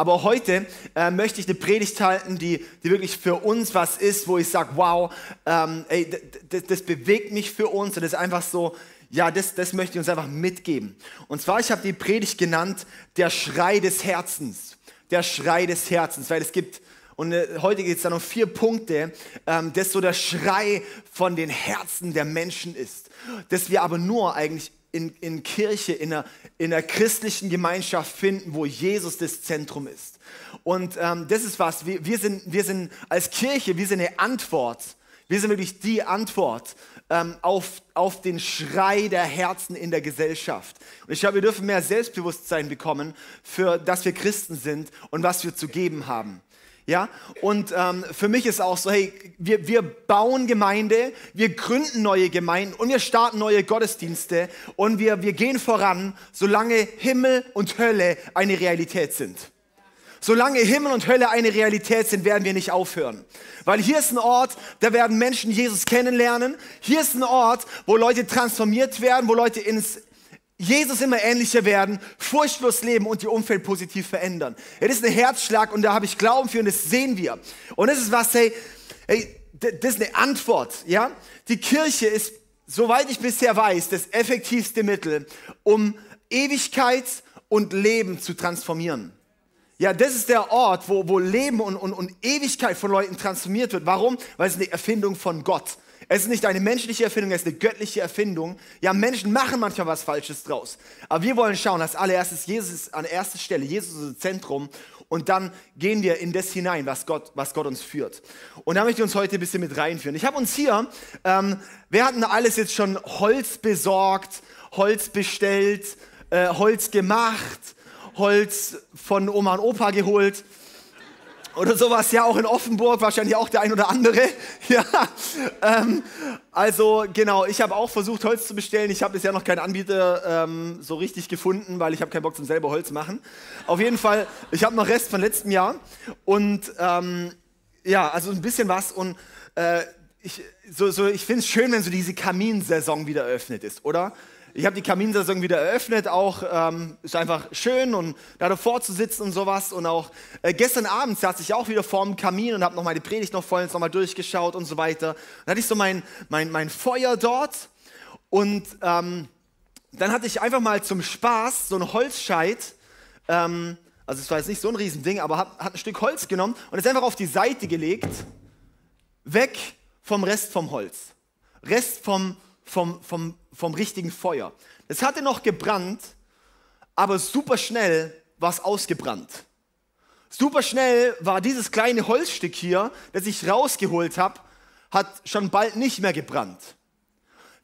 Aber heute äh, möchte ich eine Predigt halten, die, die wirklich für uns was ist, wo ich sage, wow, ähm, ey, das, bewegt mich für uns und das ist einfach so, ja, das, das möchte ich uns einfach mitgeben. Und zwar, ich habe die Predigt genannt, der Schrei des Herzens. Der Schrei des Herzens, weil es gibt, und äh, heute geht es dann um vier Punkte, ähm, das so der Schrei von den Herzen der Menschen ist. Dass wir aber nur eigentlich in, in Kirche, in einer, in einer christlichen Gemeinschaft finden, wo Jesus das Zentrum ist. Und ähm, das ist was, wir, wir, sind, wir sind als Kirche, wir sind eine Antwort. Wir sind wirklich die Antwort ähm, auf, auf den Schrei der Herzen in der Gesellschaft. Und ich glaube, wir dürfen mehr Selbstbewusstsein bekommen, für dass wir Christen sind und was wir zu geben haben. Ja, und ähm, für mich ist auch so, hey, wir, wir bauen Gemeinde, wir gründen neue Gemeinden und wir starten neue Gottesdienste und wir, wir gehen voran, solange Himmel und Hölle eine Realität sind. Solange Himmel und Hölle eine Realität sind, werden wir nicht aufhören. Weil hier ist ein Ort, da werden Menschen Jesus kennenlernen. Hier ist ein Ort, wo Leute transformiert werden, wo Leute ins Jesus immer ähnlicher werden, furchtlos leben und ihr Umfeld positiv verändern. Das ist ein Herzschlag und da habe ich Glauben für und das sehen wir. Und das ist was, hey, hey, das ist eine Antwort, ja? Die Kirche ist, soweit ich bisher weiß, das effektivste Mittel, um Ewigkeit und Leben zu transformieren. Ja, das ist der Ort, wo, wo Leben und, und, und Ewigkeit von Leuten transformiert wird. Warum? Weil es eine Erfindung von Gott. Es ist nicht eine menschliche Erfindung, es ist eine göttliche Erfindung. Ja, Menschen machen manchmal was Falsches draus. Aber wir wollen schauen, als allererstes, Jesus an erster Stelle, Jesus ist das Zentrum. Und dann gehen wir in das hinein, was Gott, was Gott uns führt. Und da möchte ich uns heute ein bisschen mit reinführen. Ich habe uns hier, ähm, wir hatten alles jetzt schon Holz besorgt, Holz bestellt, äh, Holz gemacht, Holz von Oma und Opa geholt. Oder sowas, ja, auch in Offenburg, wahrscheinlich auch der ein oder andere. Ja, ähm, also genau, ich habe auch versucht, Holz zu bestellen. Ich habe bisher noch keinen Anbieter ähm, so richtig gefunden, weil ich habe keinen Bock zum selber Holz machen. Auf jeden Fall, ich habe noch Rest von letztem Jahr. Und ähm, ja, also ein bisschen was. Und äh, ich, so, so, ich finde es schön, wenn so diese Kaminsaison wieder eröffnet ist, oder? Ich habe die Kaminsaison wieder eröffnet, auch ähm, ist einfach schön und da davor zu sitzen und sowas. Und auch äh, gestern Abend saß ich auch wieder vorm Kamin und habe noch meine Predigt noch vollends nochmal durchgeschaut und so weiter. Dann hatte ich so mein, mein, mein Feuer dort und ähm, dann hatte ich einfach mal zum Spaß so ein Holzscheit, ähm, also es war jetzt nicht so ein Riesending, aber hat, hat ein Stück Holz genommen und es einfach auf die Seite gelegt, weg vom Rest vom Holz. Rest vom vom, vom, vom richtigen Feuer. Es hatte noch gebrannt, aber super schnell war es ausgebrannt. Super schnell war dieses kleine Holzstück hier, das ich rausgeholt habe, hat schon bald nicht mehr gebrannt.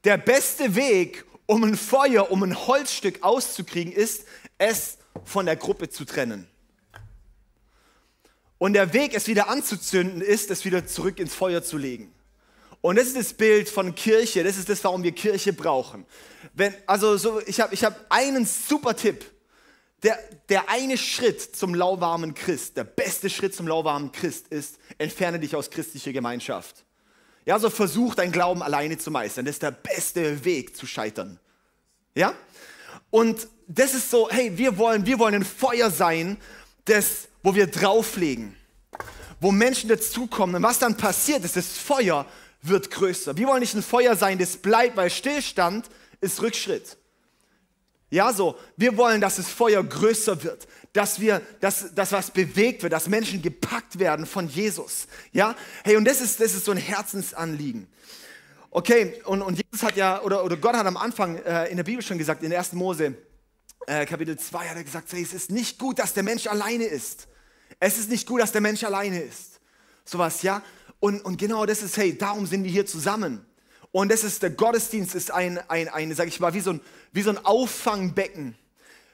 Der beste Weg, um ein Feuer, um ein Holzstück auszukriegen, ist, es von der Gruppe zu trennen. Und der Weg, es wieder anzuzünden, ist, es wieder zurück ins Feuer zu legen. Und das ist das Bild von Kirche, das ist das, warum wir Kirche brauchen. Wenn, also so, ich habe ich hab einen super Tipp. Der, der eine Schritt zum lauwarmen Christ, der beste Schritt zum lauwarmen Christ ist, entferne dich aus christlicher Gemeinschaft. Ja, so versuch dein Glauben alleine zu meistern. Das ist der beste Weg zu scheitern. Ja? Und das ist so, hey, wir wollen, wir wollen ein Feuer sein, das, wo wir drauflegen, wo Menschen dazukommen. Und was dann passiert, ist das Feuer wird größer. Wir wollen nicht ein Feuer sein, das bleibt, weil Stillstand ist Rückschritt. Ja, so, wir wollen, dass das Feuer größer wird, dass wir, dass, dass was bewegt wird, dass Menschen gepackt werden von Jesus. Ja, hey, und das ist, das ist so ein Herzensanliegen. Okay, und, und Jesus hat ja, oder, oder Gott hat am Anfang äh, in der Bibel schon gesagt, in 1. Mose, äh, Kapitel 2, hat er gesagt, hey, es ist nicht gut, dass der Mensch alleine ist. Es ist nicht gut, dass der Mensch alleine ist. Sowas, ja. Und, und genau das ist, hey, darum sind wir hier zusammen. Und das ist, der Gottesdienst ist ein, ein, ein sag ich mal, wie so ein, wie so ein Auffangbecken.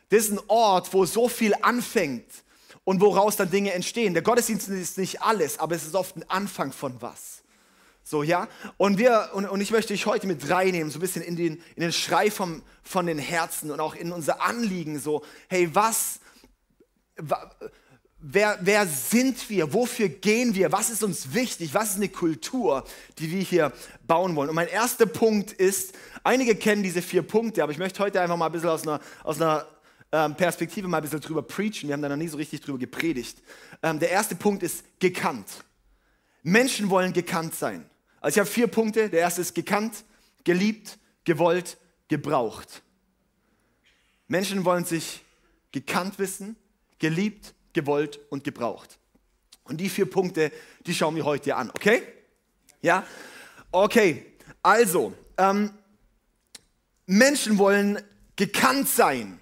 Das ist ein Ort, wo so viel anfängt und woraus dann Dinge entstehen. Der Gottesdienst ist nicht alles, aber es ist oft ein Anfang von was. So, ja? Und wir, und, und ich möchte dich heute mit reinnehmen, so ein bisschen in den, in den Schrei vom, von den Herzen und auch in unser Anliegen, so, hey, was, Wer, wer sind wir? Wofür gehen wir? Was ist uns wichtig? Was ist eine Kultur, die wir hier bauen wollen? Und mein erster Punkt ist, einige kennen diese vier Punkte, aber ich möchte heute einfach mal ein bisschen aus einer, aus einer ähm, Perspektive mal ein bisschen drüber preachen. Wir haben da noch nie so richtig drüber gepredigt. Ähm, der erste Punkt ist gekannt. Menschen wollen gekannt sein. Also ich habe vier Punkte. Der erste ist gekannt, geliebt, gewollt, gebraucht. Menschen wollen sich gekannt wissen, geliebt, gewollt und gebraucht. Und die vier Punkte, die schauen wir heute an, okay? Ja? Okay, also, ähm, Menschen wollen gekannt sein.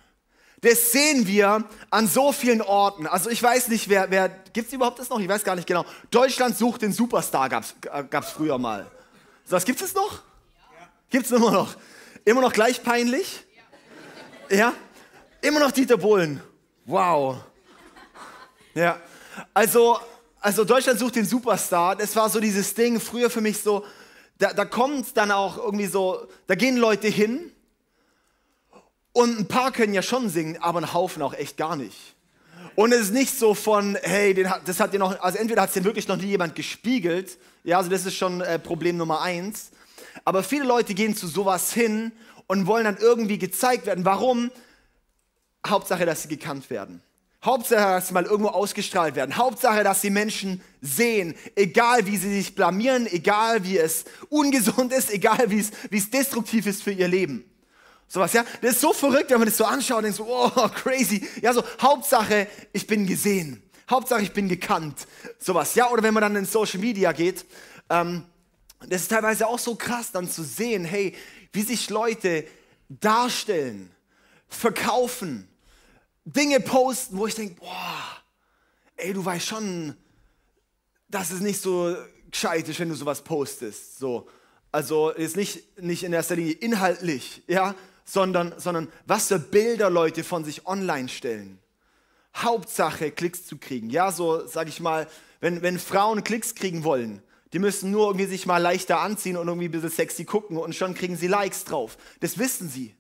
Das sehen wir an so vielen Orten. Also ich weiß nicht, wer, wer gibt es überhaupt das noch? Ich weiß gar nicht genau. Deutschland sucht den Superstar, gab es äh, früher mal. So, was gibt es noch? Ja. Gibt es immer noch? Immer noch gleich peinlich? Ja. ja? Immer noch Dieter Bohlen. Wow. Ja. Also, also Deutschland sucht den Superstar. Das war so dieses Ding früher für mich so, da, da kommt dann auch irgendwie so, da gehen Leute hin und ein paar können ja schon singen, aber ein Haufen auch echt gar nicht. Und es ist nicht so von, hey, den, das hat dir noch, also entweder hat es den wirklich noch nie jemand gespiegelt, ja, also das ist schon äh, Problem Nummer eins. Aber viele Leute gehen zu sowas hin und wollen dann irgendwie gezeigt werden. Warum? Hauptsache, dass sie gekannt werden. Hauptsache, dass sie mal irgendwo ausgestrahlt werden. Hauptsache, dass die Menschen sehen, egal wie sie sich blamieren, egal wie es ungesund ist, egal wie es, wie es destruktiv ist für ihr Leben. Sowas, ja? Das ist so verrückt, wenn man das so anschaut und denkt so, oh, crazy. Ja, so, Hauptsache, ich bin gesehen. Hauptsache, ich bin gekannt. Sowas, ja? Oder wenn man dann in Social Media geht, ähm, das ist teilweise auch so krass, dann zu sehen, hey, wie sich Leute darstellen, verkaufen, Dinge posten, wo ich denke, boah, ey, du weißt schon, dass es nicht so gescheit ist, wenn du sowas postest. So. Also ist nicht, nicht in erster Linie inhaltlich, ja, sondern, sondern was für Bilder Leute von sich online stellen. Hauptsache, Klicks zu kriegen. Ja, so sage ich mal, wenn, wenn Frauen Klicks kriegen wollen, die müssen nur irgendwie sich mal leichter anziehen und irgendwie ein bisschen sexy gucken und schon kriegen sie Likes drauf. Das wissen sie.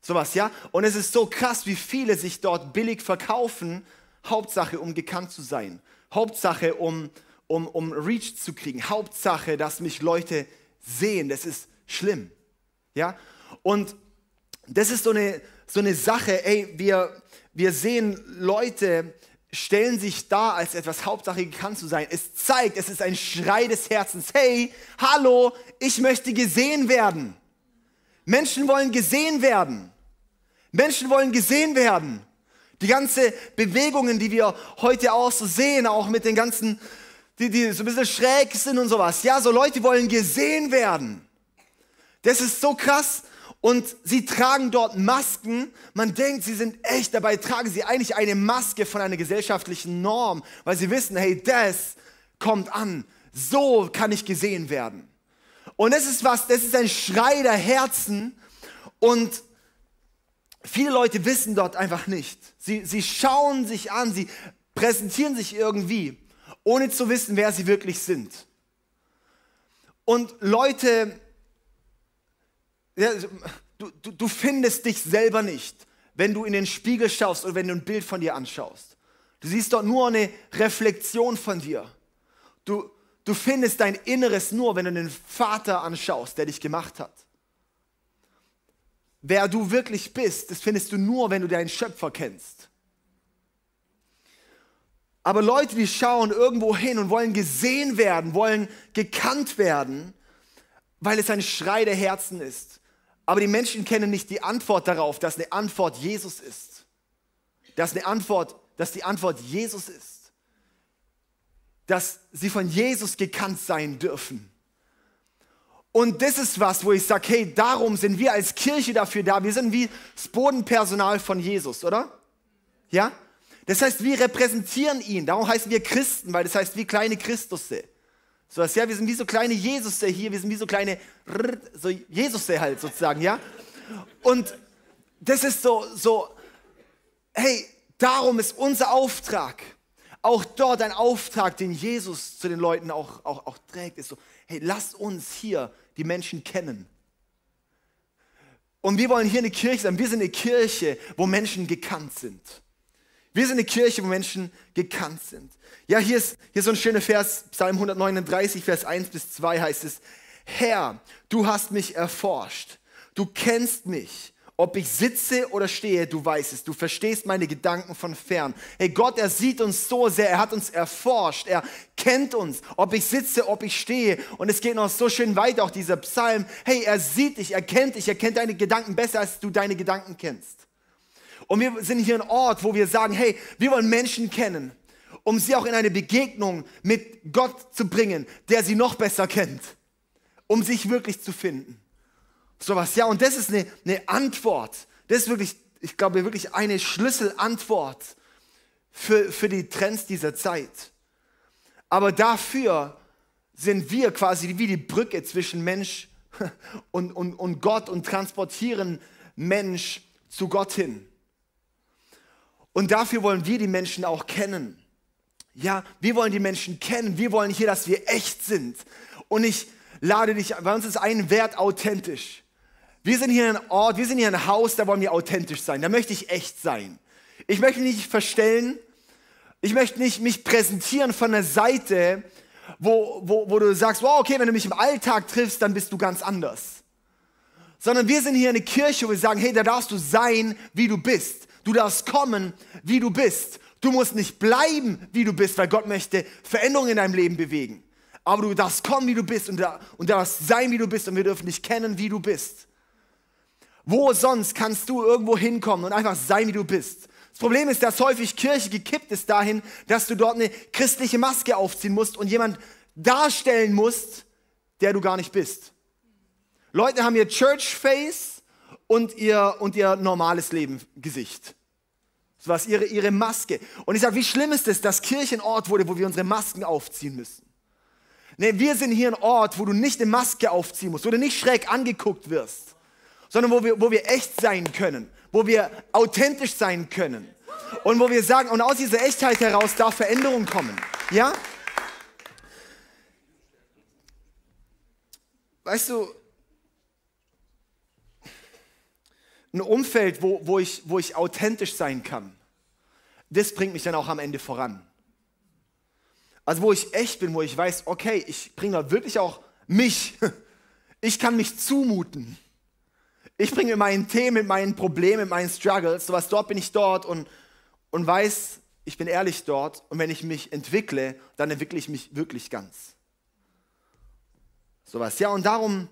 Sowas, ja? Und es ist so krass, wie viele sich dort billig verkaufen, Hauptsache, um gekannt zu sein. Hauptsache, um, um, um Reach zu kriegen. Hauptsache, dass mich Leute sehen. Das ist schlimm. Ja? Und das ist so eine, so eine Sache, ey, wir, wir sehen Leute, stellen sich da als etwas Hauptsache gekannt zu sein. Es zeigt, es ist ein Schrei des Herzens. Hey, hallo, ich möchte gesehen werden. Menschen wollen gesehen werden. Menschen wollen gesehen werden. Die ganze Bewegungen, die wir heute auch so sehen, auch mit den ganzen, die, die so ein bisschen schräg sind und sowas. Ja, so Leute wollen gesehen werden. Das ist so krass. Und sie tragen dort Masken. Man denkt, sie sind echt, dabei tragen sie eigentlich eine Maske von einer gesellschaftlichen Norm, weil sie wissen, hey, das kommt an. So kann ich gesehen werden. Und das ist was, das ist ein Schrei der Herzen. Und viele Leute wissen dort einfach nicht. Sie, sie schauen sich an, sie präsentieren sich irgendwie, ohne zu wissen, wer sie wirklich sind. Und Leute du, du, du findest dich selber nicht, wenn du in den Spiegel schaust oder wenn du ein Bild von dir anschaust. Du siehst dort nur eine Reflexion von dir. Du, du findest dein Inneres nur, wenn du den Vater anschaust, der dich gemacht hat. Wer du wirklich bist, das findest du nur, wenn du deinen Schöpfer kennst. Aber Leute, die schauen irgendwo hin und wollen gesehen werden, wollen gekannt werden, weil es ein Schrei der Herzen ist. Aber die Menschen kennen nicht die Antwort darauf, dass eine Antwort Jesus ist. Dass eine Antwort, dass die Antwort Jesus ist. Dass sie von Jesus gekannt sein dürfen. Und das ist was, wo ich sage, hey, darum sind wir als Kirche dafür da. Wir sind wie das Bodenpersonal von Jesus, oder? Ja? Das heißt, wir repräsentieren ihn. Darum heißen wir Christen, weil das heißt wie kleine Christusse. So dass, ja, wir sind wie so kleine Jesusse hier, wir sind wie so kleine, so Jesusse halt sozusagen, ja. Und das ist so, so, hey, darum ist unser Auftrag, auch dort ein Auftrag, den Jesus zu den Leuten auch, auch, auch trägt, ist so, hey, lasst uns hier die Menschen kennen. Und wir wollen hier eine Kirche sein. Wir sind eine Kirche, wo Menschen gekannt sind. Wir sind eine Kirche, wo Menschen gekannt sind. Ja, hier ist, hier ist so ein schöner Vers, Psalm 139, Vers 1 bis 2 heißt es, Herr, du hast mich erforscht, du kennst mich Ob ich sitze oder stehe, du weißt es. Du verstehst meine Gedanken von fern. Hey, Gott, er sieht uns so sehr. Er hat uns erforscht. Er kennt uns. Ob ich sitze, ob ich stehe. Und es geht noch so schön weiter, auch dieser Psalm. Hey, er sieht dich, er kennt dich, er kennt deine Gedanken besser, als du deine Gedanken kennst. Und wir sind hier ein Ort, wo wir sagen, hey, wir wollen Menschen kennen, um sie auch in eine Begegnung mit Gott zu bringen, der sie noch besser kennt, um sich wirklich zu finden. Sowas, ja, und das ist eine, eine Antwort. Das ist wirklich, ich glaube, wirklich eine Schlüsselantwort für, für die Trends dieser Zeit. Aber dafür sind wir quasi wie die Brücke zwischen Mensch und, und, und Gott und transportieren Mensch zu Gott hin. Und dafür wollen wir die Menschen auch kennen. Ja, wir wollen die Menschen kennen. Wir wollen hier, dass wir echt sind. Und ich lade dich, bei uns ist ein Wert authentisch. Wir sind hier ein Ort, wir sind hier ein Haus, da wollen wir authentisch sein. Da möchte ich echt sein. Ich möchte nicht verstellen. Ich möchte nicht mich präsentieren von der Seite, wo, wo, wo du sagst, wow, okay, wenn du mich im Alltag triffst, dann bist du ganz anders. Sondern wir sind hier eine Kirche, wo wir sagen, hey, da darfst du sein, wie du bist. Du darfst kommen, wie du bist. Du musst nicht bleiben, wie du bist, weil Gott möchte Veränderungen in deinem Leben bewegen. Aber du darfst kommen, wie du bist und, da, und darfst sein, wie du bist und wir dürfen dich kennen, wie du bist. Wo sonst kannst du irgendwo hinkommen und einfach sein, wie du bist? Das Problem ist, dass häufig Kirche gekippt ist dahin, dass du dort eine christliche Maske aufziehen musst und jemand darstellen musst, der du gar nicht bist. Leute haben ihr Church Face und ihr, und ihr normales Leben Gesicht. So was, ihre, ihre Maske. Und ich sage, wie schlimm ist es, dass Kirche ein Ort wurde, wo wir unsere Masken aufziehen müssen? Nee, wir sind hier ein Ort, wo du nicht eine Maske aufziehen musst, wo du nicht schräg angeguckt wirst, sondern wo wir, wo wir echt sein können, wo wir authentisch sein können und wo wir sagen, und aus dieser Echtheit heraus darf Veränderung kommen. Ja? Weißt du, ein Umfeld, wo, wo, ich, wo ich authentisch sein kann, das bringt mich dann auch am Ende voran. Also wo ich echt bin, wo ich weiß, okay, ich bringe da wirklich auch mich. Ich kann mich zumuten. Ich bringe meinen Themen, mit meinen Problemen, mit meinen Struggles, sowas, dort bin ich dort und, und weiß, ich bin ehrlich dort. Und wenn ich mich entwickle, dann entwickle ich mich wirklich ganz. Sowas, ja, und darum,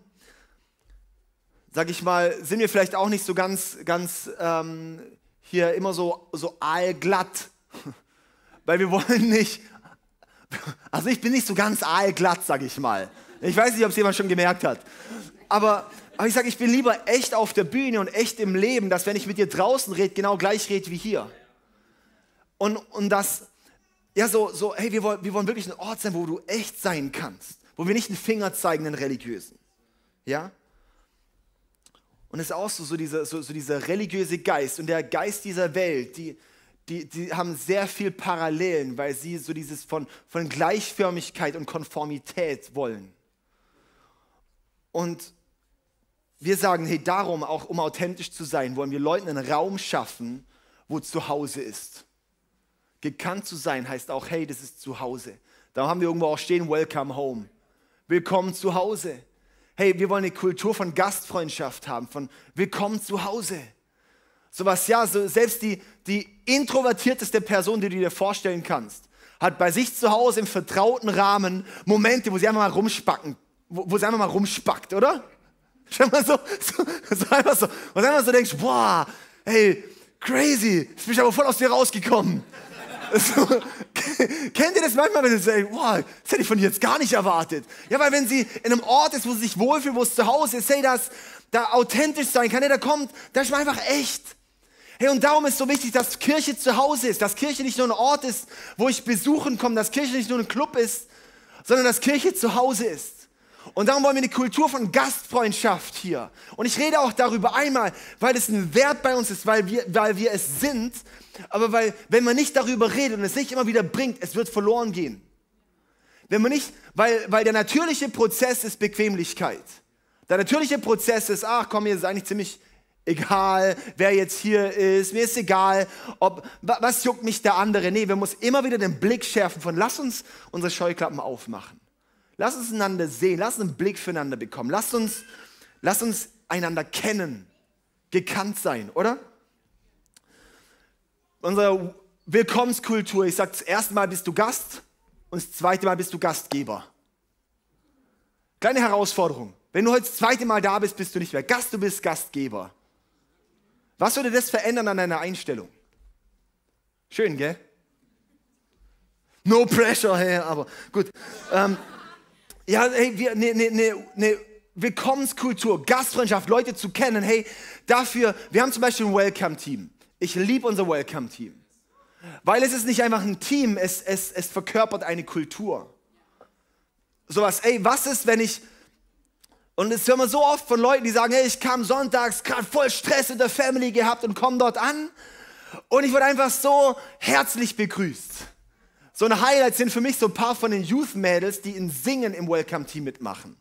sage ich mal, sind wir vielleicht auch nicht so ganz, ganz ähm, hier immer so, so aalglatt, weil wir wollen nicht, also ich bin nicht so ganz aalglatt, sage ich mal. Ich weiß nicht, ob es jemand schon gemerkt hat, aber aber ich sage, ich bin lieber echt auf der Bühne und echt im Leben, dass wenn ich mit dir draußen rede, genau gleich rede wie hier. Und, und das, ja, so, so hey, wir wollen, wir wollen wirklich ein Ort sein, wo du echt sein kannst. Wo wir nicht einen Finger zeigen, den Religiösen. Ja? Und es ist auch so, so, dieser, so, so dieser religiöse Geist und der Geist dieser Welt, die, die, die haben sehr viel Parallelen, weil sie so dieses von, von Gleichförmigkeit und Konformität wollen. Und wir sagen, hey, darum, auch um authentisch zu sein, wollen wir Leuten einen Raum schaffen, wo zu Hause ist. Gekannt zu sein heißt auch, hey, das ist zu Hause. Da haben wir irgendwo auch stehen, Welcome Home. Willkommen zu Hause. Hey, wir wollen eine Kultur von Gastfreundschaft haben, von Willkommen zu Hause. Sowas, ja, so selbst die, die introvertierteste Person, die du dir vorstellen kannst, hat bei sich zu Hause im vertrauten Rahmen Momente, wo sie einfach mal rumspacken, wo, wo sie einfach mal rumspackt, oder? Stell mal so, so, so einfach so, und einfach so denkst, boah, hey, crazy, jetzt bin ich aber voll aus dir rausgekommen. So, kennt ihr das manchmal, wenn ihr sagt, boah, das hätte ich von dir jetzt gar nicht erwartet. Ja, weil wenn sie in einem Ort ist, wo sie sich wohlfühlt, wo es zu Hause ist, hey, das da authentisch sein kann, hey, da kommt, da ist man einfach echt. Hey, und darum ist so wichtig, dass Kirche zu Hause ist, dass Kirche nicht nur ein Ort ist, wo ich besuchen komme, dass Kirche nicht nur ein Club ist, sondern dass Kirche zu Hause ist. Und darum wollen wir eine Kultur von Gastfreundschaft hier. Und ich rede auch darüber einmal, weil es ein Wert bei uns ist, weil wir, weil wir es sind, aber weil, wenn man nicht darüber redet und es nicht immer wieder bringt, es wird verloren gehen. Wenn man nicht, weil, weil der natürliche Prozess ist Bequemlichkeit. Der natürliche Prozess ist, ach komm, mir ist eigentlich ziemlich egal, wer jetzt hier ist, mir ist egal, ob, was juckt mich der andere. Nee, wir müssen immer wieder den Blick schärfen von, lass uns unsere Scheuklappen aufmachen. Lass uns einander sehen, lass uns einen Blick füreinander bekommen, lass uns, lass uns einander kennen. gekannt sein, oder? Unsere Willkommenskultur, ich sage, das erste Mal bist du Gast und das zweite Mal bist du Gastgeber. Kleine Herausforderung. Wenn du heute das zweite Mal da bist, bist du nicht mehr Gast, du bist Gastgeber. Was würde das verändern an deiner Einstellung? Schön, gell? No pressure, hey, aber gut. Ähm, ja, hey, wir, ne, ne, ne, ne Willkommenskultur, Gastfreundschaft, Leute zu kennen, hey, dafür, wir haben zum Beispiel ein Welcome-Team. Ich liebe unser Welcome-Team. Weil es ist nicht einfach ein Team, es, es, es verkörpert eine Kultur. Sowas, ey, was ist, wenn ich, und es hören wir so oft von Leuten, die sagen, hey, ich kam sonntags, gerade voll Stress in der Family gehabt und komme dort an und ich wurde einfach so herzlich begrüßt. So ein Highlight sind für mich so ein paar von den Youth-Mädels, die in Singen im Welcome-Team mitmachen.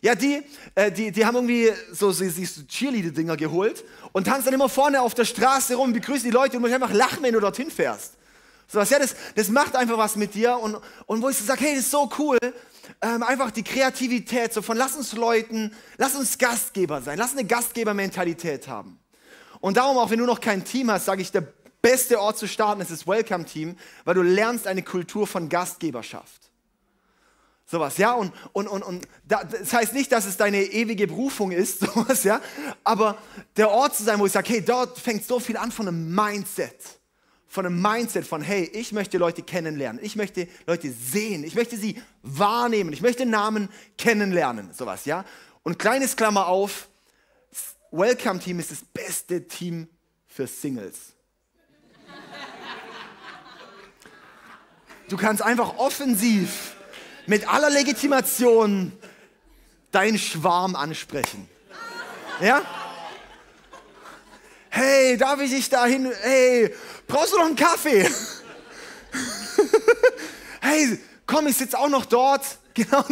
Ja, die, äh, die, die haben irgendwie so, so, so Cheerleader-Dinger geholt und tanzen dann immer vorne auf der Straße rum, begrüßen die Leute und einfach lachen, wenn du dorthin fährst. So was, ja, das, das macht einfach was mit dir und, und wo ich so sage, hey, das ist so cool, ähm, einfach die Kreativität, so von lass uns Leuten, lass uns Gastgeber sein, lass eine Gastgebermentalität haben. Und darum, auch wenn du noch kein Team hast, sage ich, der beste Ort zu starten ist das Welcome-Team, weil du lernst eine Kultur von Gastgeberschaft. Sowas, ja, und, und, und, und das heißt nicht, dass es deine ewige Berufung ist, sowas, ja, aber der Ort zu sein, wo ich sage, hey, dort fängt so viel an von einem Mindset, von einem Mindset von, hey, ich möchte Leute kennenlernen, ich möchte Leute sehen, ich möchte sie wahrnehmen, ich möchte Namen kennenlernen, sowas, ja. Und kleines Klammer auf, Welcome Team ist das beste Team für Singles. Du kannst einfach offensiv mit aller Legitimation deinen Schwarm ansprechen. Ja? Hey, darf ich dich dahin? Hey, brauchst du noch einen Kaffee? hey, komm, ich sitze auch noch dort. Genau.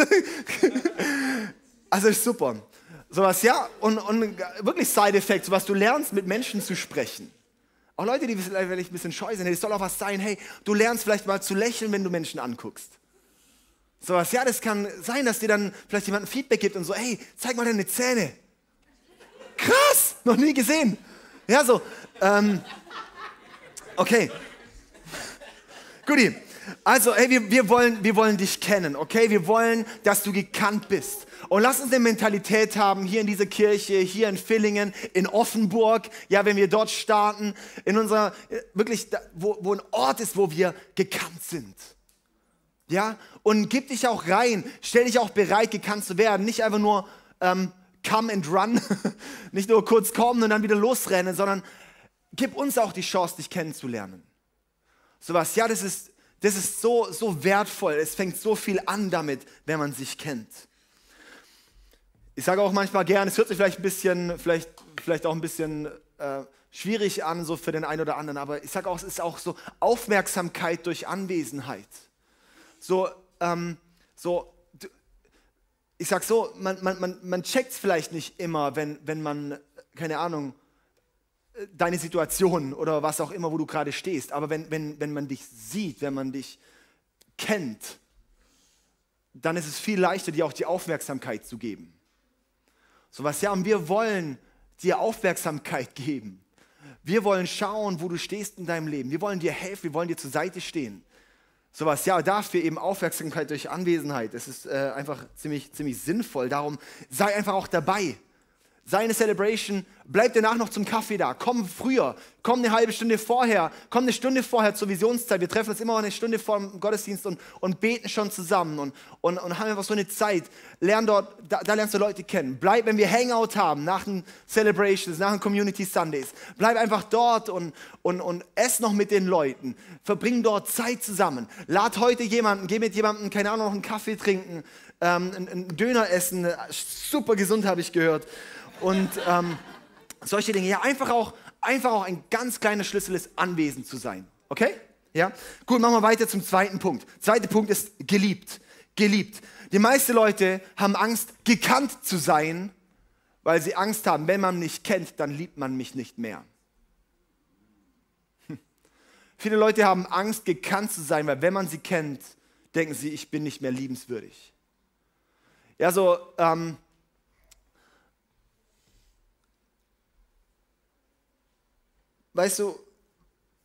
Also ist super. Sowas, ja, und, und wirklich Side-Effekt, was du lernst, mit Menschen zu sprechen. Auch Leute, die vielleicht ein bisschen scheu sind, es soll auch was sein, hey, du lernst vielleicht mal zu lächeln, wenn du Menschen anguckst. Sowas, ja, das kann sein, dass dir dann vielleicht jemand ein Feedback gibt und so, hey, zeig mal deine Zähne. Krass, noch nie gesehen. Ja, so. Ähm, okay. Guti. Also, hey, wir, wir, wollen, wir wollen dich kennen, okay? Wir wollen, dass du gekannt bist. Und lass uns eine Mentalität haben, hier in dieser Kirche, hier in Villingen, in Offenburg, ja, wenn wir dort starten, in unserer, wirklich, wo, wo ein Ort ist, wo wir gekannt sind. Ja, und gib dich auch rein, stell dich auch bereit, gekannt zu werden. Nicht einfach nur ähm, come and run, nicht nur kurz kommen und dann wieder losrennen, sondern gib uns auch die Chance, dich kennenzulernen. Sowas, ja, das ist, das ist so, so wertvoll. Es fängt so viel an damit, wenn man sich kennt. Ich sage auch manchmal gern, es hört sich vielleicht ein bisschen, vielleicht, vielleicht auch ein bisschen äh, schwierig an, so für den einen oder anderen, aber ich sage auch, es ist auch so Aufmerksamkeit durch Anwesenheit so, ähm, so ich sag so, man, man, man, man checkt es vielleicht nicht immer, wenn, wenn man, keine Ahnung, deine Situation oder was auch immer, wo du gerade stehst. Aber wenn, wenn, wenn man dich sieht, wenn man dich kennt, dann ist es viel leichter, dir auch die Aufmerksamkeit zu geben. So was, ja, und wir wollen dir Aufmerksamkeit geben. Wir wollen schauen, wo du stehst in deinem Leben. Wir wollen dir helfen, wir wollen dir zur Seite stehen sowas. Ja, dafür eben Aufmerksamkeit durch Anwesenheit. Das ist äh, einfach ziemlich, ziemlich sinnvoll. Darum sei einfach auch dabei. Sei eine Celebration, bleib danach noch zum Kaffee da, komm früher, komm eine halbe Stunde vorher, komm eine Stunde vorher zur Visionszeit. Wir treffen uns immer eine Stunde vor dem Gottesdienst und, und beten schon zusammen und, und, und haben einfach so eine Zeit. Lern dort, da, da lernst du Leute kennen. Bleib, wenn wir Hangout haben, nach den Celebrations, nach den Community Sundays, bleib einfach dort und, und, und ess noch mit den Leuten. Verbring dort Zeit zusammen. Lad heute jemanden, geh mit jemandem, keine Ahnung, noch einen Kaffee trinken, ähm, einen, einen Döner essen. Super gesund, habe ich gehört. Und ähm, solche Dinge. Ja, einfach auch, einfach auch ein ganz kleiner Schlüssel ist, anwesend zu sein. Okay? Ja? Gut, machen wir weiter zum zweiten Punkt. Zweiter Punkt ist geliebt. Geliebt. Die meisten Leute haben Angst, gekannt zu sein, weil sie Angst haben, wenn man mich kennt, dann liebt man mich nicht mehr. Hm. Viele Leute haben Angst, gekannt zu sein, weil wenn man sie kennt, denken sie, ich bin nicht mehr liebenswürdig. Ja, so, ähm, weißt du,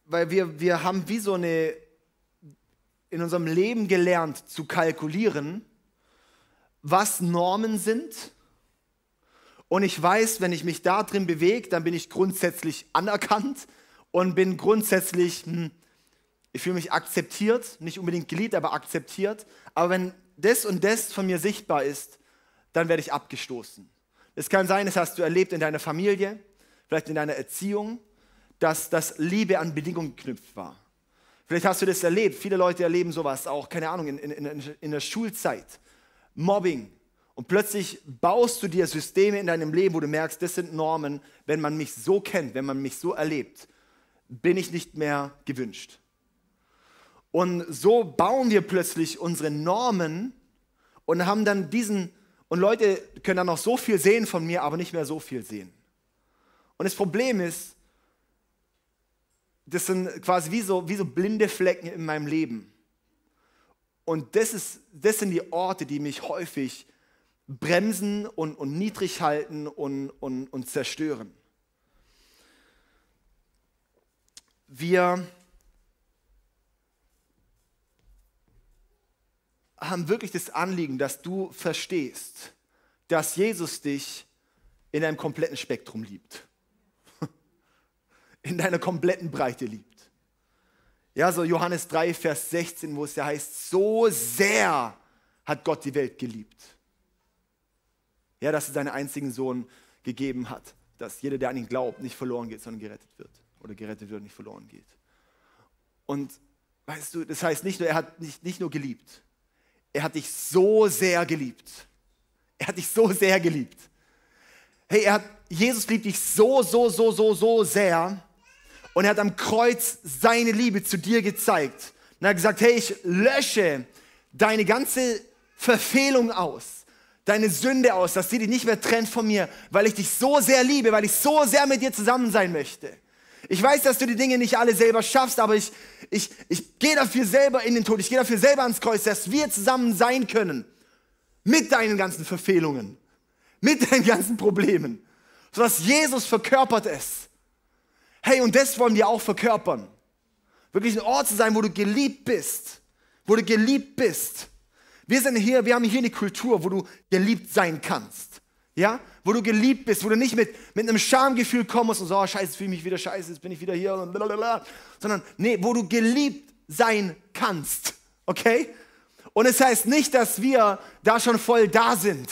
weil wir, wir haben wie so eine, in unserem Leben gelernt zu kalkulieren, was Normen sind. Und ich weiß, wenn ich mich da drin bewege, dann bin ich grundsätzlich anerkannt und bin grundsätzlich, hm, ich fühle mich akzeptiert, nicht unbedingt geliebt, aber akzeptiert. Aber wenn das und das von mir sichtbar ist, dann werde ich abgestoßen. Es kann sein, das hast du erlebt in deiner Familie, vielleicht in deiner Erziehung, dass das Liebe an Bedingungen geknüpft war. Vielleicht hast du das erlebt. Viele Leute erleben sowas auch, keine Ahnung, in, in, in der Schulzeit. Mobbing. Und plötzlich baust du dir Systeme in deinem Leben, wo du merkst, das sind Normen. Wenn man mich so kennt, wenn man mich so erlebt, bin ich nicht mehr gewünscht. Und so bauen wir plötzlich unsere Normen und haben dann diesen, und Leute können dann noch so viel sehen von mir, aber nicht mehr so viel sehen. Und das Problem ist, das sind quasi wie so, wie so blinde Flecken in meinem Leben. Und das, ist, das sind die Orte, die mich häufig bremsen und, und niedrig halten und, und, und zerstören. Wir haben wirklich das Anliegen, dass du verstehst, dass Jesus dich in einem kompletten Spektrum liebt. In deiner kompletten Breite liebt. Ja, so Johannes 3, Vers 16, wo es ja heißt, so sehr hat Gott die Welt geliebt. Ja, dass er seinen einzigen Sohn gegeben hat, dass jeder, der an ihn glaubt, nicht verloren geht, sondern gerettet wird. Oder gerettet wird und nicht verloren geht. Und weißt du, das heißt nicht nur, er hat nicht, nicht nur geliebt, er hat dich so sehr geliebt. Er hat dich so sehr geliebt. Hey, er hat, Jesus liebt dich so, so, so, so, so sehr. Und er hat am Kreuz seine Liebe zu dir gezeigt. Und er hat gesagt, hey, ich lösche deine ganze Verfehlung aus, deine Sünde aus, dass sie dich nicht mehr trennt von mir, weil ich dich so sehr liebe, weil ich so sehr mit dir zusammen sein möchte. Ich weiß, dass du die Dinge nicht alle selber schaffst, aber ich, ich, ich gehe dafür selber in den Tod. Ich gehe dafür selber ans Kreuz, dass wir zusammen sein können. Mit deinen ganzen Verfehlungen. Mit deinen ganzen Problemen. Sodass Jesus verkörpert es. Hey, und das wollen wir auch verkörpern. Wirklich ein Ort zu sein, wo du geliebt bist. Wo du geliebt bist. Wir sind hier, wir haben hier eine Kultur, wo du geliebt sein kannst. Ja? Wo du geliebt bist, wo du nicht mit, mit einem Schamgefühl kommst und so, oh, scheiße, fühle ich mich wieder scheiße, jetzt bin ich wieder hier und blablabla. Sondern, nee, wo du geliebt sein kannst. Okay? Und es heißt nicht, dass wir da schon voll da sind.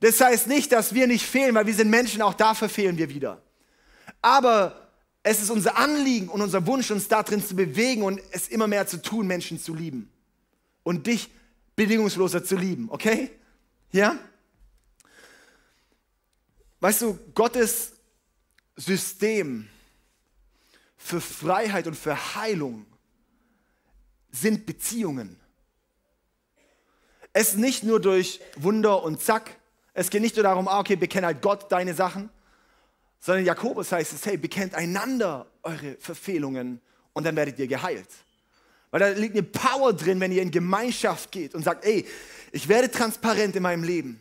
Das heißt nicht, dass wir nicht fehlen, weil wir sind Menschen, auch dafür fehlen wir wieder. Aber es ist unser Anliegen und unser Wunsch, uns da drin zu bewegen und es immer mehr zu tun, Menschen zu lieben. Und dich bedingungsloser zu lieben, okay? Ja? Weißt du, Gottes System für Freiheit und für Heilung sind Beziehungen. Es ist nicht nur durch Wunder und Zack. Es geht nicht nur darum, ah, okay, bekenne halt Gott deine Sachen, sondern Jakobus heißt es, hey, bekennt einander eure Verfehlungen und dann werdet ihr geheilt. Weil da liegt eine Power drin, wenn ihr in Gemeinschaft geht und sagt, ey, ich werde transparent in meinem Leben.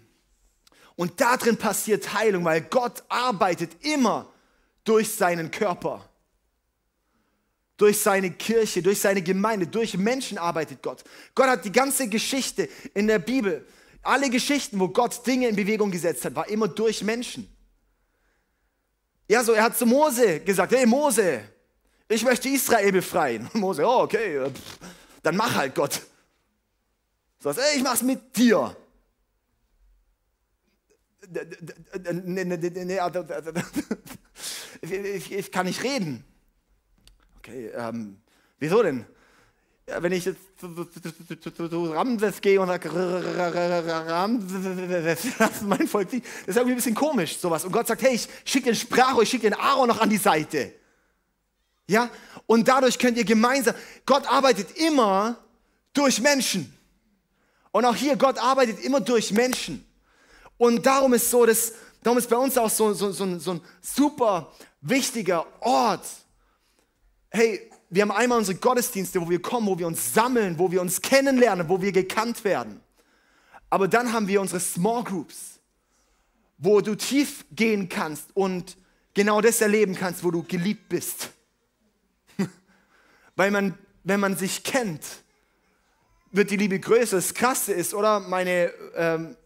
Und darin passiert Heilung, weil Gott arbeitet immer durch seinen Körper, durch seine Kirche, durch seine Gemeinde, durch Menschen arbeitet Gott. Gott hat die ganze Geschichte in der Bibel, alle Geschichten, wo Gott Dinge in Bewegung gesetzt hat, war immer durch Menschen. Ja, so er hat zu Mose gesagt, hey Mose, ich möchte Israel befreien. Und Mose, oh okay, dann mach halt Gott. So, hey, ich mach's mit dir. Ich kann nicht reden. Okay, ähm, wieso denn? Wenn ich jetzt zu Ramses gehe und sage, Ramses, das ist mein Volk, das ist irgendwie ein bisschen komisch, sowas. Und Gott sagt, hey, ich schicke den Sprach, ich schicke den Aaron noch an die Seite. Ja, und dadurch könnt ihr gemeinsam, Gott arbeitet immer durch Menschen. Und auch hier, Gott arbeitet immer durch Menschen. Und darum ist so, dass, darum ist bei uns auch so, so, so, so ein super wichtiger Ort. Hey, wir haben einmal unsere Gottesdienste, wo wir kommen, wo wir uns sammeln, wo wir uns kennenlernen, wo wir gekannt werden. Aber dann haben wir unsere Small Groups, wo du tief gehen kannst und genau das erleben kannst, wo du geliebt bist. Weil man, wenn man sich kennt, wird die Liebe größer. Das Krasse ist, oder? Meine ähm,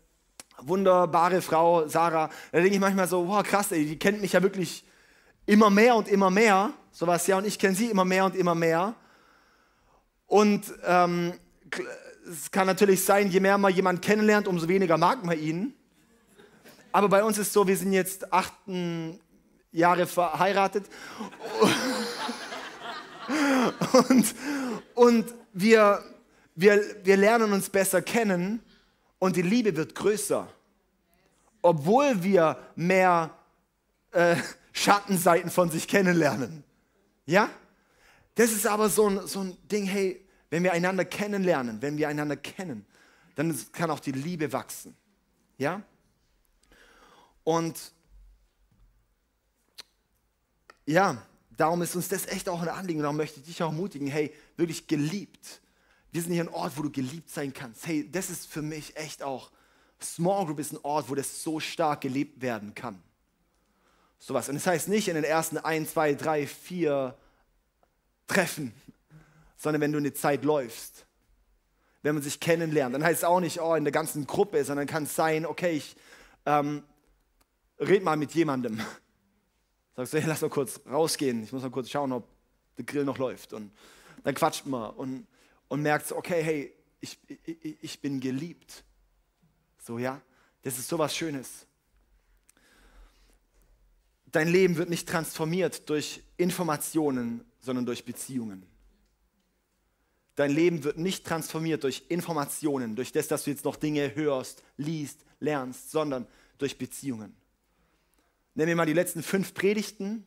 wunderbare Frau Sarah, da denke ich manchmal so, wow, krass, ey, die kennt mich ja wirklich immer mehr und immer mehr. Ja, und ich kenne sie immer mehr und immer mehr. Und ähm, es kann natürlich sein, je mehr man jemanden kennenlernt, umso weniger mag man ihn. Aber bei uns ist so, wir sind jetzt acht Jahre verheiratet. und, und wir, wir, wir lernen uns besser kennen und die Liebe wird größer. Obwohl wir mehr äh, Schattenseiten von sich kennenlernen. Ja? Das ist aber so ein, so ein Ding, hey, wenn wir einander kennenlernen, wenn wir einander kennen, dann kann auch die Liebe wachsen. Ja? Und ja, darum ist uns das echt auch ein Anliegen. Darum möchte ich dich auch ermutigen, hey, wirklich geliebt. Wir sind hier ein Ort, wo du geliebt sein kannst. Hey, das ist für mich echt auch, Small Group ist ein Ort, wo das so stark gelebt werden kann. Sowas. Und das heißt nicht in den ersten ein, zwei, drei, vier Treffen, sondern wenn du eine Zeit läufst. Wenn man sich kennenlernt, dann heißt es auch nicht, oh, in der ganzen Gruppe, sondern kann es sein, okay, ich ähm, red mal mit jemandem. Sagst du, hey, lass mal kurz rausgehen, ich muss mal kurz schauen, ob der Grill noch läuft. Und dann quatscht man und, und merkt, okay, hey, ich, ich, ich bin geliebt. So, ja, das ist so was Schönes. Dein Leben wird nicht transformiert durch Informationen, sondern durch Beziehungen. Dein Leben wird nicht transformiert durch Informationen, durch das, dass du jetzt noch Dinge hörst, liest, lernst, sondern durch Beziehungen. Nenn mir mal die letzten fünf Predigten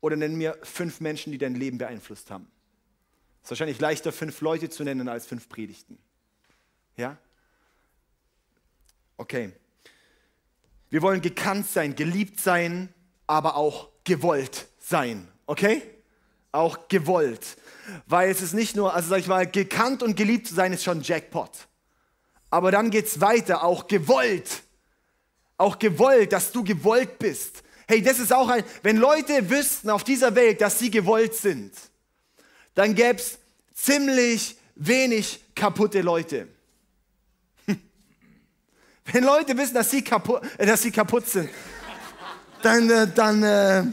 oder nenn mir fünf Menschen, die dein Leben beeinflusst haben. Es ist wahrscheinlich leichter, fünf Leute zu nennen als fünf Predigten. Ja? Okay. Wir wollen gekannt sein, geliebt sein, aber auch gewollt sein. Okay? Auch gewollt. Weil es ist nicht nur, also sag ich mal, gekannt und geliebt zu sein ist schon Jackpot. Aber dann geht es weiter, auch gewollt. Auch gewollt, dass du gewollt bist. Hey, das ist auch ein, wenn Leute wüssten auf dieser Welt, dass sie gewollt sind, dann gäbe es ziemlich wenig kaputte Leute. Wenn Leute wissen, dass sie kaputt, dass sie kaputt sind, dann, äh, dann äh,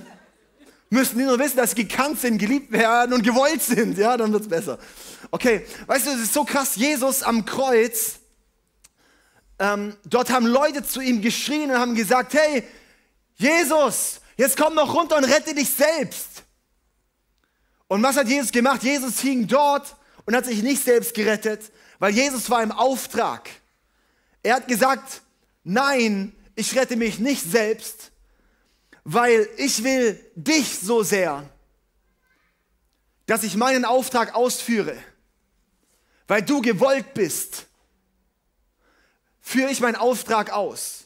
müssen die nur wissen, dass sie gekannt sind, geliebt werden und gewollt sind. Ja, dann wird es besser. Okay, weißt du, es ist so krass, Jesus am Kreuz, ähm, dort haben Leute zu ihm geschrien und haben gesagt, hey, Jesus, jetzt komm noch runter und rette dich selbst. Und was hat Jesus gemacht? Jesus hing dort und hat sich nicht selbst gerettet, weil Jesus war im Auftrag. Er hat gesagt, nein, ich rette mich nicht selbst, weil ich will dich so sehr, dass ich meinen Auftrag ausführe, weil du gewollt bist, führe ich meinen Auftrag aus,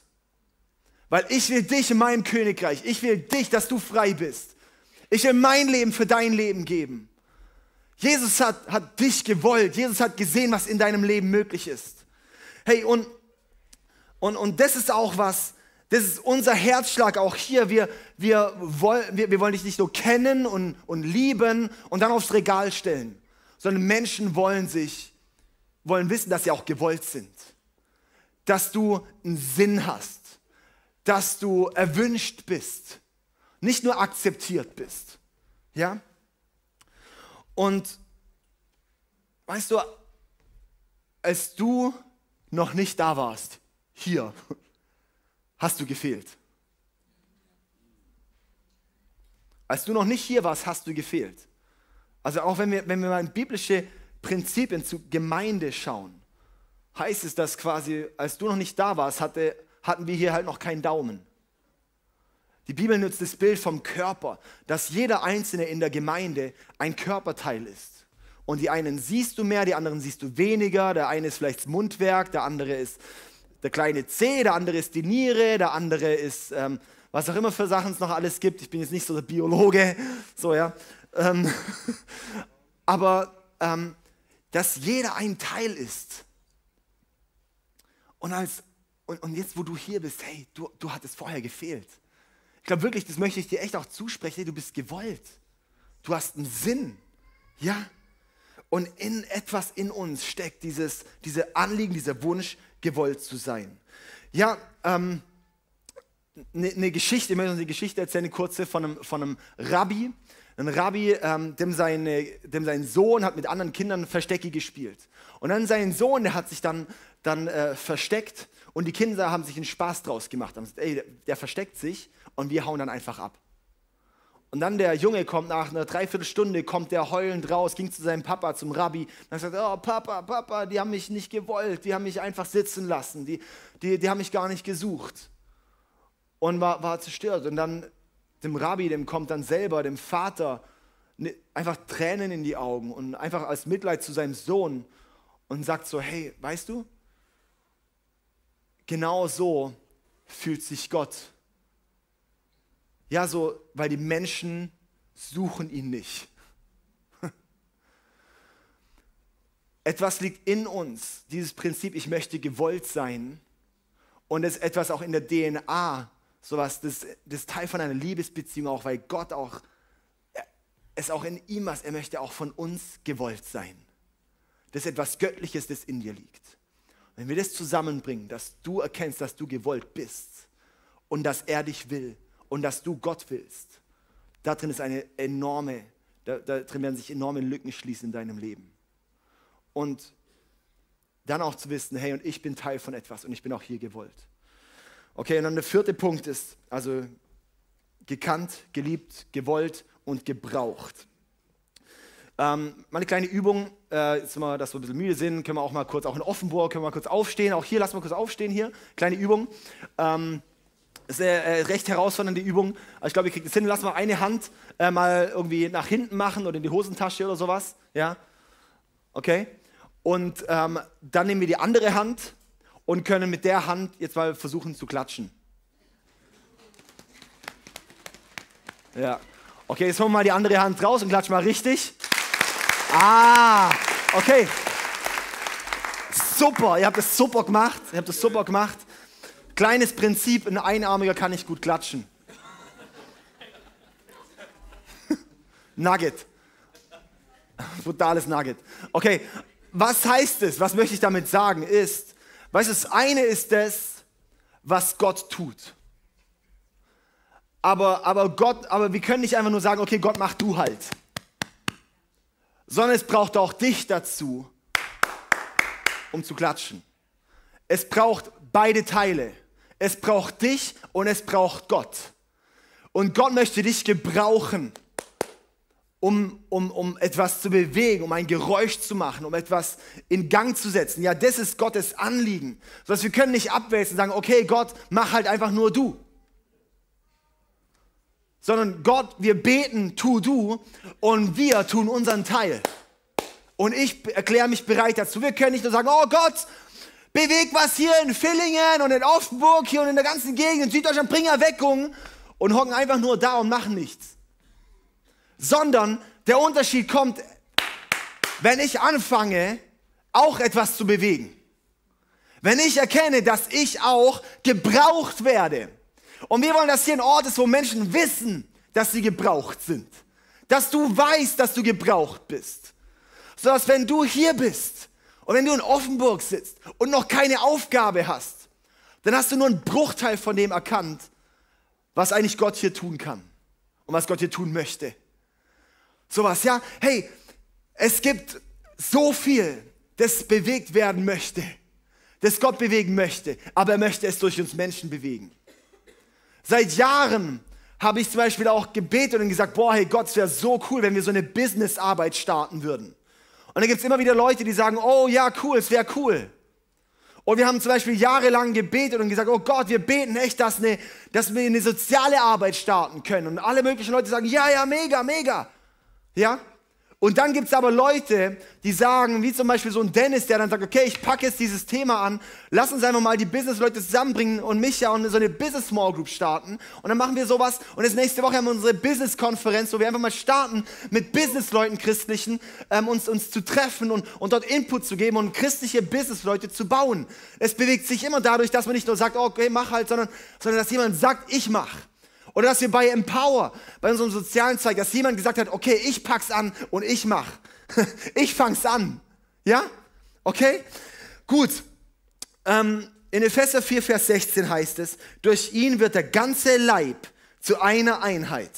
weil ich will dich in meinem Königreich, ich will dich, dass du frei bist. Ich will mein Leben für dein Leben geben. Jesus hat, hat dich gewollt, Jesus hat gesehen, was in deinem Leben möglich ist. Hey, und und, und das ist auch was, das ist unser Herzschlag auch hier. Wir, wir, wollen, wir, wir wollen dich nicht nur kennen und, und lieben und dann aufs Regal stellen, sondern Menschen wollen sich, wollen wissen, dass sie auch gewollt sind. Dass du einen Sinn hast. Dass du erwünscht bist. Nicht nur akzeptiert bist. Ja? Und weißt du, als du noch nicht da warst, hier hast du gefehlt. Als du noch nicht hier warst, hast du gefehlt. Also auch wenn wir, wenn wir mal in biblische Prinzipien zu Gemeinde schauen, heißt es, dass quasi, als du noch nicht da warst, hatte, hatten wir hier halt noch keinen Daumen. Die Bibel nutzt das Bild vom Körper, dass jeder Einzelne in der Gemeinde ein Körperteil ist. Und die einen siehst du mehr, die anderen siehst du weniger. Der eine ist vielleicht das Mundwerk, der andere ist der kleine C, der andere ist die Niere, der andere ist, ähm, was auch immer für Sachen es noch alles gibt. Ich bin jetzt nicht so der Biologe, so ja. Ähm, aber ähm, dass jeder ein Teil ist. Und, als, und, und jetzt, wo du hier bist, hey, du, du hattest vorher gefehlt. Ich glaube wirklich, das möchte ich dir echt auch zusprechen. Hey, du bist gewollt. Du hast einen Sinn. Ja? Und in etwas in uns steckt dieses diese Anliegen, dieser Wunsch, gewollt zu sein. Ja, ähm, eine ne Geschichte, ich möchte uns eine Geschichte erzählen, eine kurze, von einem, von einem Rabbi. Ein Rabbi, ähm, dem, seine, dem sein Sohn hat mit anderen Kindern Verstecke gespielt. Und dann sein Sohn, der hat sich dann, dann äh, versteckt und die Kinder haben sich einen Spaß draus gemacht. Haben gesagt, ey, der versteckt sich und wir hauen dann einfach ab. Und dann der Junge kommt nach einer Dreiviertelstunde, kommt der heulend raus, ging zu seinem Papa, zum Rabbi. Dann sagt er, oh Papa, Papa, die haben mich nicht gewollt, die haben mich einfach sitzen lassen, die, die, die haben mich gar nicht gesucht. Und war, war zerstört. Und dann dem Rabbi, dem kommt dann selber, dem Vater, ne, einfach Tränen in die Augen und einfach als Mitleid zu seinem Sohn und sagt so, hey, weißt du, genau so fühlt sich Gott ja, so, weil die Menschen suchen ihn nicht. Etwas liegt in uns, dieses Prinzip, ich möchte gewollt sein. Und es ist etwas auch in der DNA, sowas, das, das ist Teil von einer Liebesbeziehung auch, weil Gott auch, es auch in ihm was, er möchte auch von uns gewollt sein. Das ist etwas Göttliches, das in dir liegt. Wenn wir das zusammenbringen, dass du erkennst, dass du gewollt bist und dass er dich will, und dass du Gott willst. Da drin ist eine enorme, da, da drin werden sich enorme Lücken schließen in deinem Leben. Und dann auch zu wissen, hey, und ich bin Teil von etwas und ich bin auch hier gewollt. Okay, und dann der vierte Punkt ist, also gekannt, geliebt, gewollt und gebraucht. Ähm, mal eine kleine Übung, äh, jetzt mal, dass wir ein bisschen müde sind, können wir auch mal kurz, auch in Offenburg, können wir mal kurz aufstehen, auch hier lassen wir kurz aufstehen hier, kleine Übung. Ähm, ist eine äh, recht herausfordernde Übung. Aber ich glaube, ihr kriegt es hin. Lass mal eine Hand äh, mal irgendwie nach hinten machen oder in die Hosentasche oder sowas. Ja? Okay? Und ähm, dann nehmen wir die andere Hand und können mit der Hand jetzt mal versuchen zu klatschen. Ja. Okay, jetzt holen wir mal die andere Hand raus und klatschen mal richtig. Ah, okay. Super, ihr habt das super gemacht. Ihr habt das super gemacht. Kleines Prinzip, ein Einarmiger kann nicht gut klatschen. Nugget. Brutales Nugget. Okay, was heißt es? Was möchte ich damit sagen? Ist, weißt du, das eine ist das, was Gott tut. Aber, aber Gott, aber wir können nicht einfach nur sagen, okay, Gott mach du halt. Sondern es braucht auch dich dazu, um zu klatschen. Es braucht beide Teile. Es braucht dich und es braucht Gott. Und Gott möchte dich gebrauchen, um, um, um etwas zu bewegen, um ein Geräusch zu machen, um etwas in Gang zu setzen. Ja, das ist Gottes Anliegen. Sodass wir können nicht abwälzen und sagen, okay, Gott, mach halt einfach nur du. Sondern Gott, wir beten, tu du und wir tun unseren Teil. Und ich erkläre mich bereit dazu. Wir können nicht nur sagen, oh Gott, bewegt was hier in Villingen und in Offenburg hier und in der ganzen Gegend in Süddeutschland, bring Erweckung und hocken einfach nur da und machen nichts. Sondern der Unterschied kommt, wenn ich anfange, auch etwas zu bewegen. Wenn ich erkenne, dass ich auch gebraucht werde. Und wir wollen, dass hier ein Ort ist, wo Menschen wissen, dass sie gebraucht sind. Dass du weißt, dass du gebraucht bist. So dass wenn du hier bist, und wenn du in Offenburg sitzt und noch keine Aufgabe hast, dann hast du nur einen Bruchteil von dem erkannt, was eigentlich Gott hier tun kann und was Gott hier tun möchte. Sowas, ja? Hey, es gibt so viel, das bewegt werden möchte, das Gott bewegen möchte, aber er möchte es durch uns Menschen bewegen. Seit Jahren habe ich zum Beispiel auch gebetet und gesagt, boah, hey Gott, es wäre so cool, wenn wir so eine Businessarbeit starten würden. Und dann gibt es immer wieder Leute, die sagen, oh ja, cool, es wäre cool. Und wir haben zum Beispiel jahrelang gebetet und gesagt, oh Gott, wir beten echt, dass, eine, dass wir eine soziale Arbeit starten können. Und alle möglichen Leute sagen, ja, ja, mega, mega. Ja? Und dann gibt es aber Leute, die sagen, wie zum Beispiel so ein Dennis, der dann sagt, okay, ich packe jetzt dieses Thema an, lass uns einfach mal die Business-Leute zusammenbringen und mich ja und so eine Business-Small Group starten. Und dann machen wir sowas und jetzt nächste Woche haben wir unsere Business-Konferenz, wo wir einfach mal starten, mit Business-Leuten, Christlichen, ähm, uns, uns zu treffen und, und dort Input zu geben und christliche Business-Leute zu bauen. Es bewegt sich immer dadurch, dass man nicht nur sagt, okay, mach halt, sondern, sondern dass jemand sagt, ich mach. Oder dass wir bei Empower, bei unserem sozialen Zweig, dass jemand gesagt hat, okay, ich pack's an und ich mach. ich fang's an. Ja? Okay? Gut. Ähm, in Epheser 4, Vers 16 heißt es, durch ihn wird der ganze Leib zu einer Einheit.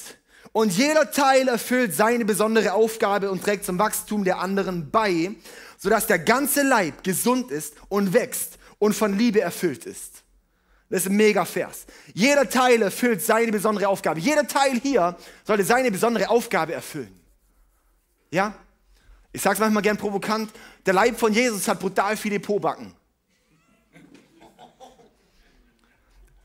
Und jeder Teil erfüllt seine besondere Aufgabe und trägt zum Wachstum der anderen bei, sodass der ganze Leib gesund ist und wächst und von Liebe erfüllt ist. Das ist ein mega Vers. Jeder Teil erfüllt seine besondere Aufgabe. Jeder Teil hier sollte seine besondere Aufgabe erfüllen. Ja? Ich sage es manchmal gern provokant, der Leib von Jesus hat brutal viele Pobacken.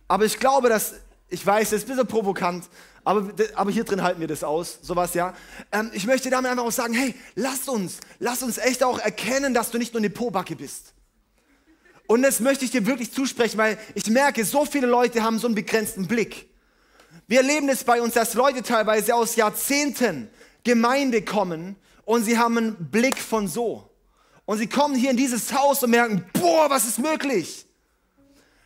Aber ich glaube, dass, ich weiß, das ist ein bisschen provokant, aber, aber hier drin halten wir das aus, sowas, ja. Ähm, ich möchte damit einfach auch sagen, hey, lass uns, lass uns echt auch erkennen, dass du nicht nur eine Pobacke bist. Und das möchte ich dir wirklich zusprechen, weil ich merke, so viele Leute haben so einen begrenzten Blick. Wir erleben es bei uns, dass Leute teilweise aus Jahrzehnten Gemeinde kommen und sie haben einen Blick von so. Und sie kommen hier in dieses Haus und merken, boah, was ist möglich?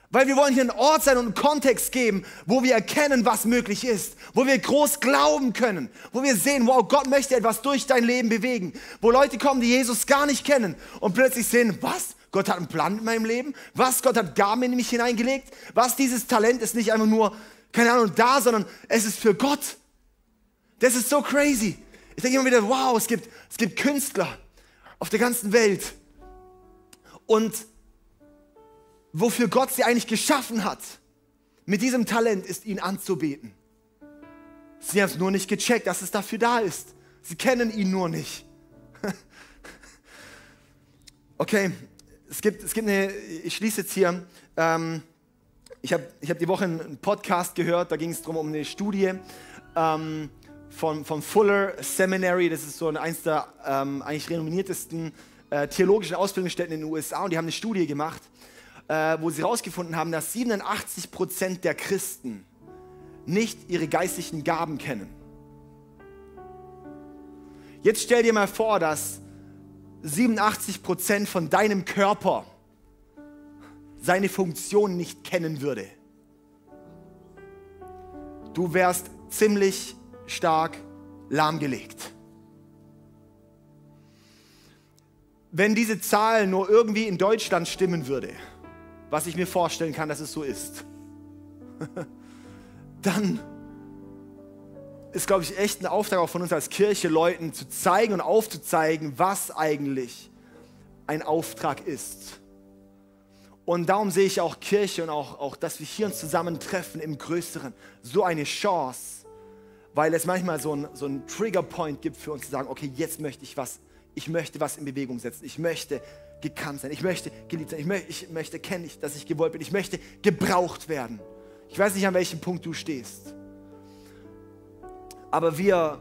Weil wir wollen hier einen Ort sein und einen Kontext geben, wo wir erkennen, was möglich ist, wo wir groß glauben können, wo wir sehen, wow, Gott möchte etwas durch dein Leben bewegen, wo Leute kommen, die Jesus gar nicht kennen und plötzlich sehen, was? Gott hat einen Plan mit meinem Leben? Was? Gott hat Gaben in mich hineingelegt? Was? Dieses Talent ist nicht einfach nur, keine Ahnung, da, sondern es ist für Gott. Das ist so crazy. Ich denke immer wieder, wow, es gibt, es gibt Künstler auf der ganzen Welt. Und wofür Gott sie eigentlich geschaffen hat, mit diesem Talent ist, ihn anzubeten. Sie haben es nur nicht gecheckt, dass es dafür da ist. Sie kennen ihn nur nicht. okay, es gibt, es gibt eine, ich schließe jetzt hier, ähm, ich habe ich hab die Woche einen Podcast gehört, da ging es darum um eine Studie ähm, von, vom Fuller Seminary, das ist so eins der ähm, eigentlich renommiertesten äh, theologischen Ausbildungsstätten in den USA und die haben eine Studie gemacht äh, wo sie herausgefunden haben, dass 87 Prozent der Christen nicht ihre geistlichen Gaben kennen. Jetzt stell dir mal vor, dass 87 Prozent von deinem Körper seine Funktion nicht kennen würde. Du wärst ziemlich stark lahmgelegt. Wenn diese Zahl nur irgendwie in Deutschland stimmen würde, was ich mir vorstellen kann, dass es so ist, dann ist, glaube ich, echt ein Auftrag auch von uns als Kirche, Leuten zu zeigen und aufzuzeigen, was eigentlich ein Auftrag ist. Und darum sehe ich auch Kirche und auch, auch, dass wir hier uns zusammentreffen im Größeren, so eine Chance, weil es manchmal so ein, so ein Triggerpoint gibt für uns zu sagen, okay, jetzt möchte ich was, ich möchte was in Bewegung setzen, ich möchte gekannt sein. Ich möchte geliebt sein. Ich, möchte, ich möchte kennen, dass ich gewollt bin. Ich möchte gebraucht werden. Ich weiß nicht, an welchem Punkt du stehst. Aber wir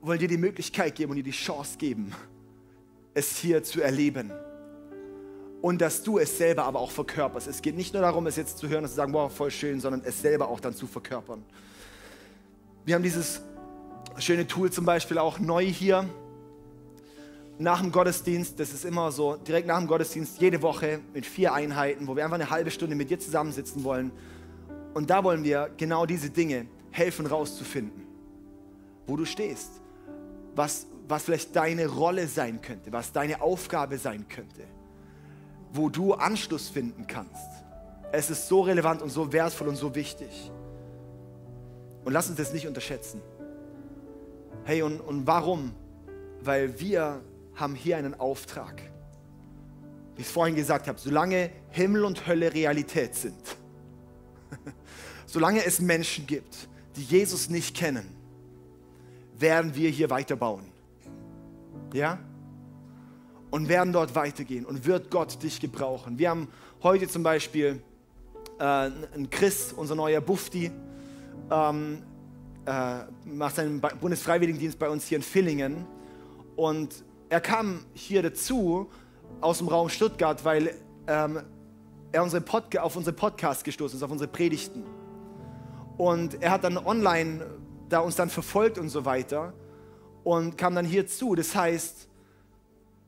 wollen dir die Möglichkeit geben und dir die Chance geben, es hier zu erleben. Und dass du es selber aber auch verkörperst. Es geht nicht nur darum, es jetzt zu hören und zu sagen, wow, voll schön, sondern es selber auch dann zu verkörpern. Wir haben dieses schöne Tool zum Beispiel auch neu hier nach dem Gottesdienst, das ist immer so, direkt nach dem Gottesdienst, jede Woche mit vier Einheiten, wo wir einfach eine halbe Stunde mit dir zusammensitzen wollen. Und da wollen wir genau diese Dinge helfen rauszufinden, wo du stehst, was, was vielleicht deine Rolle sein könnte, was deine Aufgabe sein könnte, wo du Anschluss finden kannst. Es ist so relevant und so wertvoll und so wichtig. Und lass uns das nicht unterschätzen. Hey, und, und warum? Weil wir haben hier einen Auftrag. Wie ich es vorhin gesagt habe, solange Himmel und Hölle Realität sind, solange es Menschen gibt, die Jesus nicht kennen, werden wir hier weiterbauen. Ja? Und werden dort weitergehen und wird Gott dich gebrauchen. Wir haben heute zum Beispiel äh, einen Chris, unser neuer Bufti, ähm, äh, macht seinen Bundesfreiwilligendienst bei uns hier in Villingen. Und er kam hier dazu aus dem Raum Stuttgart, weil ähm, er unsere auf unsere Podcasts gestoßen ist, auf unsere Predigten. Und er hat dann online da uns dann verfolgt und so weiter und kam dann hier zu. Das heißt,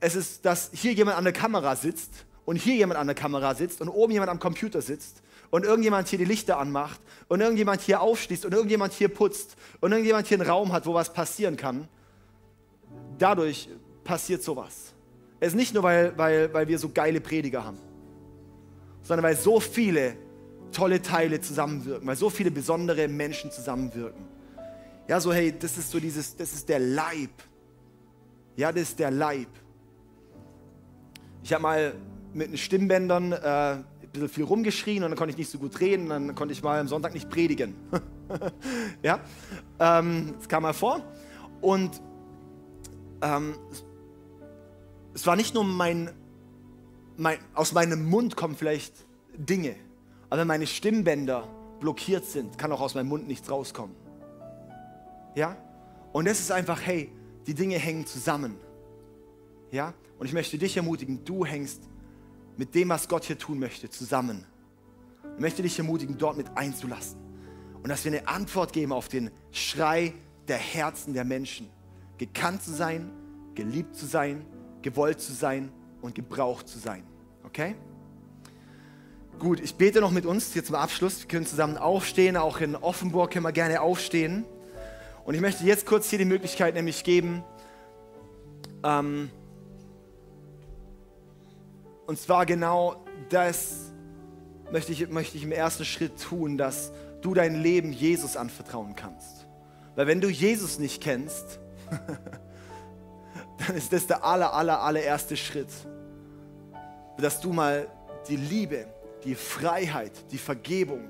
es ist, dass hier jemand an der Kamera sitzt und hier jemand an der Kamera sitzt und oben jemand am Computer sitzt und irgendjemand hier die Lichter anmacht und irgendjemand hier aufschließt und irgendjemand hier putzt und irgendjemand hier einen Raum hat, wo was passieren kann, dadurch passiert sowas. Es ist nicht nur, weil, weil, weil wir so geile Prediger haben, sondern weil so viele tolle Teile zusammenwirken, weil so viele besondere Menschen zusammenwirken. Ja, so hey, das ist so dieses, das ist der Leib. Ja, das ist der Leib. Ich habe mal mit den Stimmbändern äh, ein bisschen viel rumgeschrien und dann konnte ich nicht so gut reden, dann konnte ich mal am Sonntag nicht predigen. ja, ähm, das kam mal vor. Und ähm, es war nicht nur mein, mein, aus meinem Mund kommen vielleicht Dinge, aber wenn meine Stimmbänder blockiert sind, kann auch aus meinem Mund nichts rauskommen. Ja? Und es ist einfach, hey, die Dinge hängen zusammen. Ja? Und ich möchte dich ermutigen, du hängst mit dem, was Gott hier tun möchte, zusammen. Ich möchte dich ermutigen, dort mit einzulassen. Und dass wir eine Antwort geben auf den Schrei der Herzen der Menschen. Gekannt zu sein, geliebt zu sein, gewollt zu sein und gebraucht zu sein. Okay? Gut, ich bete noch mit uns hier zum Abschluss. Wir können zusammen aufstehen. Auch in Offenburg können wir gerne aufstehen. Und ich möchte jetzt kurz hier die Möglichkeit nämlich geben, ähm, und zwar genau das möchte ich, möchte ich im ersten Schritt tun, dass du dein Leben Jesus anvertrauen kannst. Weil wenn du Jesus nicht kennst, dann ist das der aller, aller, allererste Schritt, dass du mal die Liebe, die Freiheit, die Vergebung,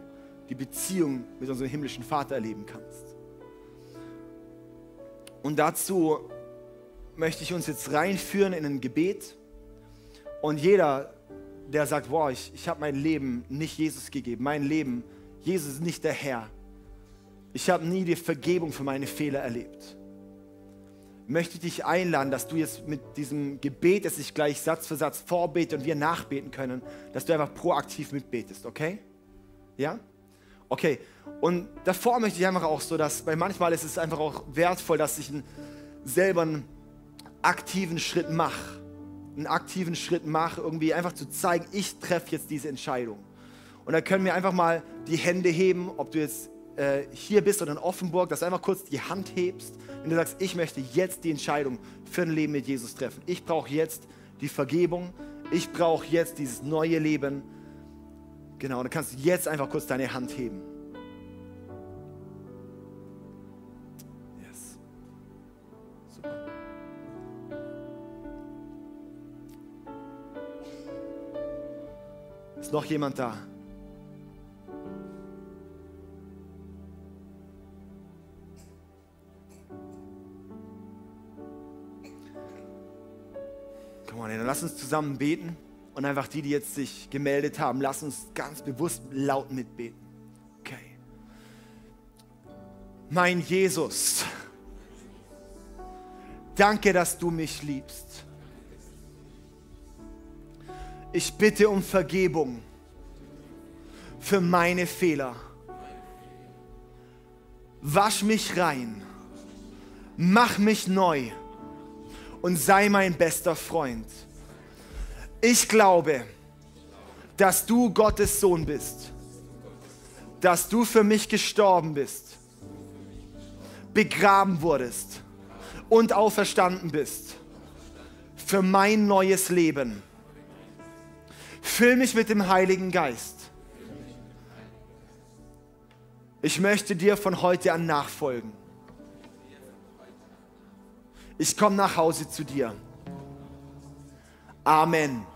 die Beziehung mit unserem himmlischen Vater erleben kannst. Und dazu möchte ich uns jetzt reinführen in ein Gebet. Und jeder, der sagt, boah, ich, ich habe mein Leben nicht Jesus gegeben, mein Leben, Jesus ist nicht der Herr. Ich habe nie die Vergebung für meine Fehler erlebt. Möchte ich dich einladen, dass du jetzt mit diesem Gebet, das ich gleich Satz für Satz vorbete und wir nachbeten können, dass du einfach proaktiv mitbetest, okay? Ja? Okay. Und davor möchte ich einfach auch so, dass, weil manchmal ist es einfach auch wertvoll, dass ich einen, selber einen aktiven Schritt mache. Einen aktiven Schritt mache, irgendwie einfach zu zeigen, ich treffe jetzt diese Entscheidung. Und da können wir einfach mal die Hände heben, ob du jetzt äh, hier bist oder in Offenburg, dass du einfach kurz die Hand hebst, wenn du sagst, ich möchte jetzt die Entscheidung für ein Leben mit Jesus treffen. Ich brauche jetzt die Vergebung. Ich brauche jetzt dieses neue Leben. Genau, dann kannst du jetzt einfach kurz deine Hand heben. Yes. Super. Ist noch jemand da? Lass uns zusammen beten. Und einfach die, die jetzt sich gemeldet haben, lass uns ganz bewusst laut mitbeten. Okay. Mein Jesus, danke, dass du mich liebst. Ich bitte um Vergebung für meine Fehler. Wasch mich rein, mach mich neu und sei mein bester Freund. Ich glaube, dass du Gottes Sohn bist, dass du für mich gestorben bist, begraben wurdest und auferstanden bist für mein neues Leben. Füll mich mit dem Heiligen Geist. Ich möchte dir von heute an nachfolgen. Ich komme nach Hause zu dir. Amen.